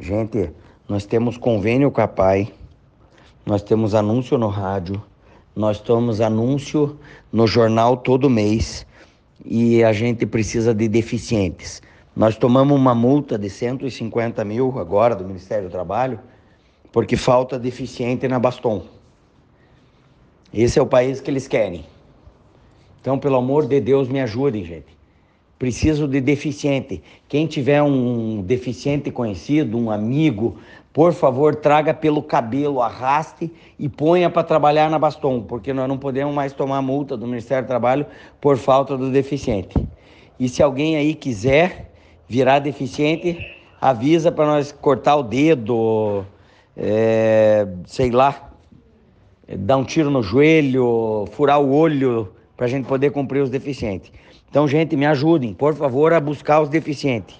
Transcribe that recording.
Gente, nós temos convênio com a PAI, nós temos anúncio no rádio, nós temos anúncio no jornal todo mês e a gente precisa de deficientes. Nós tomamos uma multa de 150 mil agora do Ministério do Trabalho porque falta deficiente na Baston. Esse é o país que eles querem. Então, pelo amor de Deus, me ajudem, gente. Preciso de deficiente. Quem tiver um deficiente conhecido, um amigo, por favor, traga pelo cabelo, arraste e ponha para trabalhar na Baston, porque nós não podemos mais tomar multa do Ministério do Trabalho por falta do deficiente. E se alguém aí quiser virar deficiente, avisa para nós cortar o dedo, é, sei lá, dar um tiro no joelho, furar o olho, para a gente poder cumprir os deficientes. Então, gente, me ajudem, por favor, a buscar os deficientes.